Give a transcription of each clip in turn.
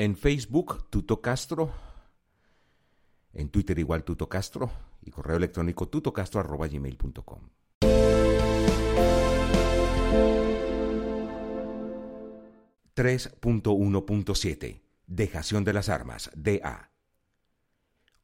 En Facebook, Tuto Castro. En Twitter igual Tuto Castro. Y correo electrónico tutocastro.gmail.com. .1.7 Dejación de las armas, DA.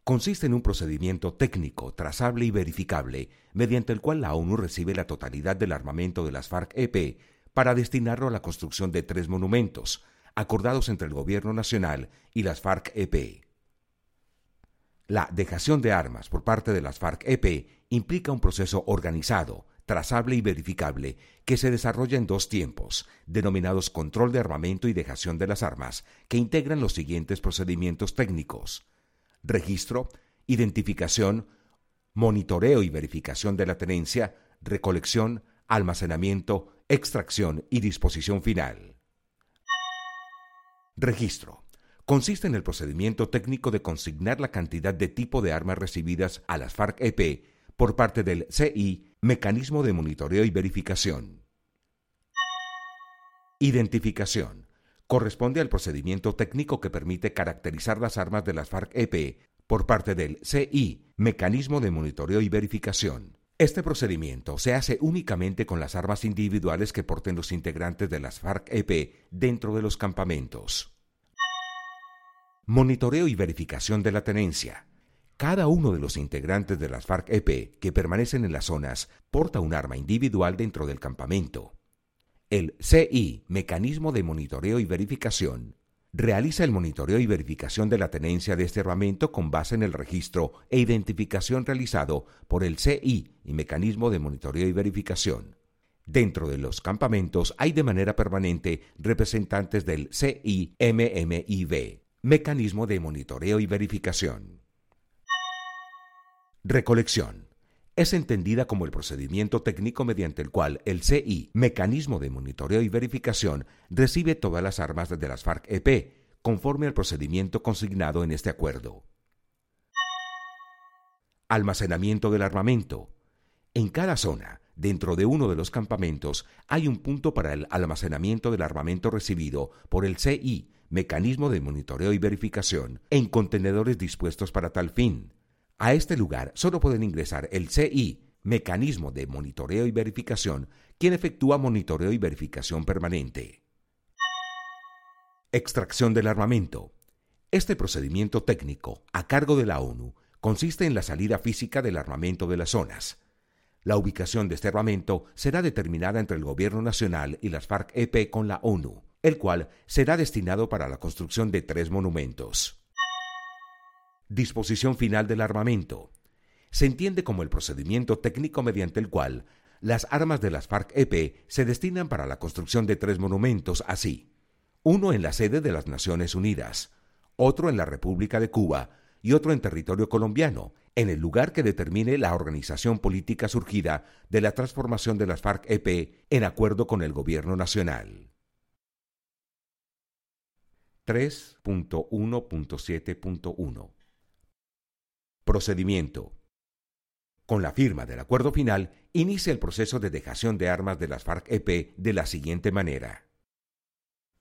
Consiste en un procedimiento técnico, trazable y verificable, mediante el cual la ONU recibe la totalidad del armamento de las FARC-EP para destinarlo a la construcción de tres monumentos, acordados entre el Gobierno Nacional y las FARC-EP. La dejación de armas por parte de las FARC-EP implica un proceso organizado, trazable y verificable que se desarrolla en dos tiempos, denominados control de armamento y dejación de las armas, que integran los siguientes procedimientos técnicos. Registro, identificación, monitoreo y verificación de la tenencia, recolección, almacenamiento, extracción y disposición final. Registro. Consiste en el procedimiento técnico de consignar la cantidad de tipo de armas recibidas a las FARC-EP por parte del CI, Mecanismo de Monitoreo y Verificación. Identificación. Corresponde al procedimiento técnico que permite caracterizar las armas de las FARC-EP por parte del CI, Mecanismo de Monitoreo y Verificación. Este procedimiento se hace únicamente con las armas individuales que porten los integrantes de las FARC-EP dentro de los campamentos. Monitoreo y verificación de la tenencia. Cada uno de los integrantes de las FARC-EP que permanecen en las zonas porta un arma individual dentro del campamento. El CI, Mecanismo de Monitoreo y Verificación, realiza el monitoreo y verificación de la tenencia de este armamento con base en el registro e identificación realizado por el CI y Mecanismo de Monitoreo y Verificación. Dentro de los campamentos hay de manera permanente representantes del CIMMIV, Mecanismo de Monitoreo y Verificación. Recolección. Es entendida como el procedimiento técnico mediante el cual el CI, mecanismo de monitoreo y verificación, recibe todas las armas de las FARC-EP, conforme al procedimiento consignado en este acuerdo. Almacenamiento del armamento. En cada zona, dentro de uno de los campamentos, hay un punto para el almacenamiento del armamento recibido por el CI, mecanismo de monitoreo y verificación, en contenedores dispuestos para tal fin. A este lugar solo pueden ingresar el CI, Mecanismo de Monitoreo y Verificación, quien efectúa monitoreo y verificación permanente. Extracción del armamento. Este procedimiento técnico, a cargo de la ONU, consiste en la salida física del armamento de las zonas. La ubicación de este armamento será determinada entre el Gobierno Nacional y las FARC-EP con la ONU, el cual será destinado para la construcción de tres monumentos. Disposición final del armamento. Se entiende como el procedimiento técnico mediante el cual las armas de las FARC-EP se destinan para la construcción de tres monumentos así. Uno en la sede de las Naciones Unidas, otro en la República de Cuba y otro en territorio colombiano, en el lugar que determine la organización política surgida de la transformación de las FARC-EP en acuerdo con el gobierno nacional. 3.1.7.1 Procedimiento. Con la firma del acuerdo final, inicia el proceso de dejación de armas de las FARC-EP de la siguiente manera.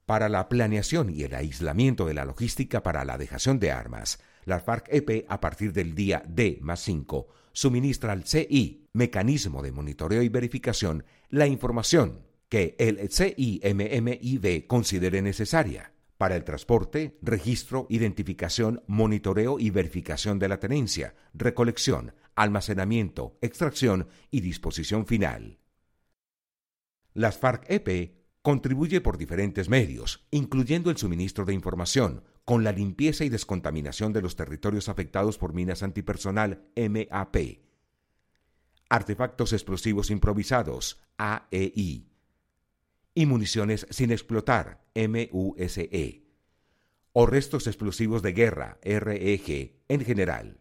Para la planeación y el aislamiento de la logística para la dejación de armas, las FARC-EP a partir del día D más 5 suministra al CI, Mecanismo de Monitoreo y Verificación, la información que el CIMMIV considere necesaria para el transporte, registro, identificación, monitoreo y verificación de la tenencia, recolección, almacenamiento, extracción y disposición final. Las FARC-EP contribuye por diferentes medios, incluyendo el suministro de información, con la limpieza y descontaminación de los territorios afectados por minas antipersonal MAP, artefactos explosivos improvisados AEI, y municiones sin explotar, MUSE, o restos explosivos de guerra, REG, en general.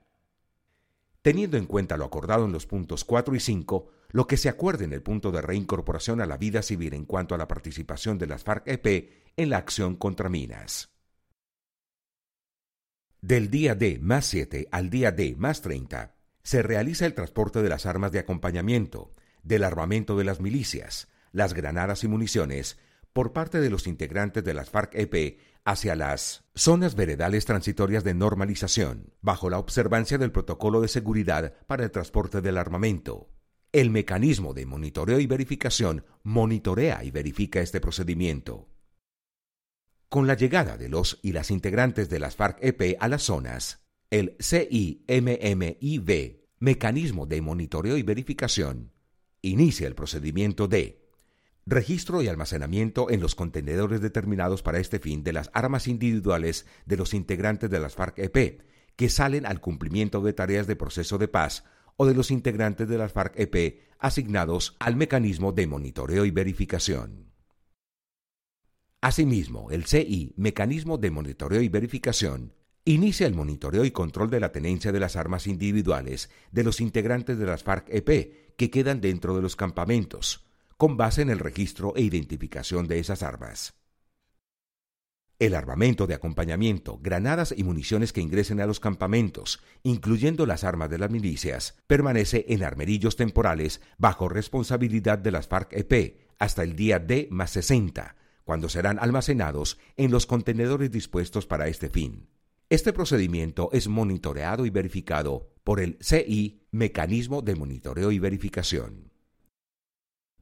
Teniendo en cuenta lo acordado en los puntos 4 y 5, lo que se acuerde en el punto de reincorporación a la vida civil en cuanto a la participación de las FARC-EP en la acción contra minas. Del día D más 7 al día D más 30, se realiza el transporte de las armas de acompañamiento, del armamento de las milicias, las granadas y municiones por parte de los integrantes de las FARC-EP hacia las zonas veredales transitorias de normalización, bajo la observancia del protocolo de seguridad para el transporte del armamento. El mecanismo de monitoreo y verificación monitorea y verifica este procedimiento. Con la llegada de los y las integrantes de las FARC-EP a las zonas, el CIMMIV, Mecanismo de Monitoreo y Verificación, inicia el procedimiento de registro y almacenamiento en los contenedores determinados para este fin de las armas individuales de los integrantes de las FARC-EP que salen al cumplimiento de tareas de proceso de paz o de los integrantes de las FARC-EP asignados al mecanismo de monitoreo y verificación. Asimismo, el CI, Mecanismo de Monitoreo y Verificación, inicia el monitoreo y control de la tenencia de las armas individuales de los integrantes de las FARC-EP que quedan dentro de los campamentos, con base en el registro e identificación de esas armas. El armamento de acompañamiento, granadas y municiones que ingresen a los campamentos, incluyendo las armas de las milicias, permanece en armerillos temporales bajo responsabilidad de las FARC-EP hasta el día D más 60, cuando serán almacenados en los contenedores dispuestos para este fin. Este procedimiento es monitoreado y verificado por el CI, Mecanismo de Monitoreo y Verificación.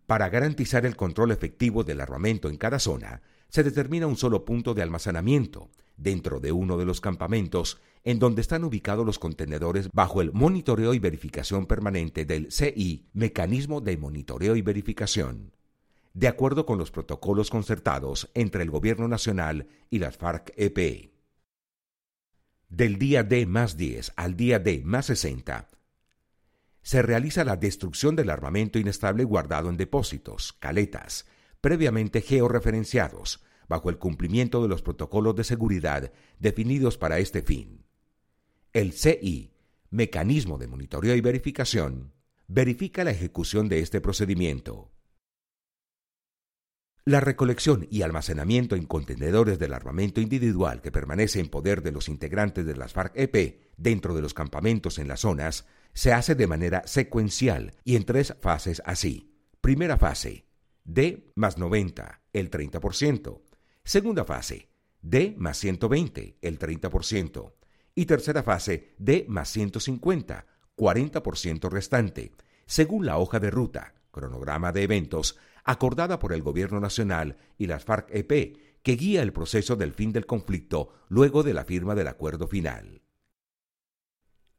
Para garantizar el control efectivo del armamento en cada zona, se determina un solo punto de almacenamiento dentro de uno de los campamentos en donde están ubicados los contenedores bajo el monitoreo y verificación permanente del CI, Mecanismo de Monitoreo y Verificación, de acuerdo con los protocolos concertados entre el Gobierno Nacional y las FARC-EP. Del día D más 10 al día D más 60, se realiza la destrucción del armamento inestable guardado en depósitos, caletas, previamente georreferenciados, bajo el cumplimiento de los protocolos de seguridad definidos para este fin. El CI, Mecanismo de Monitoreo y Verificación, verifica la ejecución de este procedimiento. La recolección y almacenamiento en contenedores del armamento individual que permanece en poder de los integrantes de las FARC-EP dentro de los campamentos en las zonas se hace de manera secuencial y en tres fases así. Primera fase, D más 90, el 30%. Segunda fase, D más 120, el 30%. Y tercera fase, D más 150, 40% restante, según la hoja de ruta, cronograma de eventos, acordada por el Gobierno Nacional y las FARC-EP, que guía el proceso del fin del conflicto luego de la firma del acuerdo final.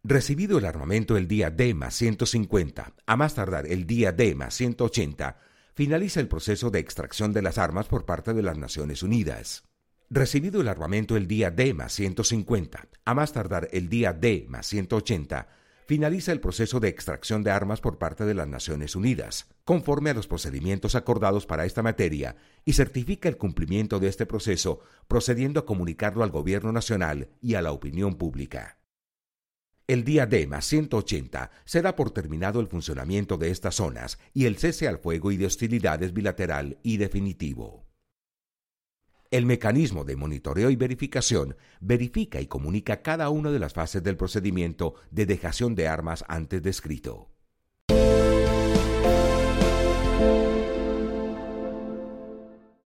Recibido el armamento el día D más 150, a más tardar el día D más 180, finaliza el proceso de extracción de las armas por parte de las Naciones Unidas. Recibido el armamento el día D más 150, a más tardar el día D más 180, finaliza el proceso de extracción de armas por parte de las Naciones Unidas, conforme a los procedimientos acordados para esta materia, y certifica el cumplimiento de este proceso, procediendo a comunicarlo al Gobierno Nacional y a la opinión pública. El día D más 180 será por terminado el funcionamiento de estas zonas y el cese al fuego y de hostilidades bilateral y definitivo. El mecanismo de monitoreo y verificación verifica y comunica cada una de las fases del procedimiento de dejación de armas antes descrito.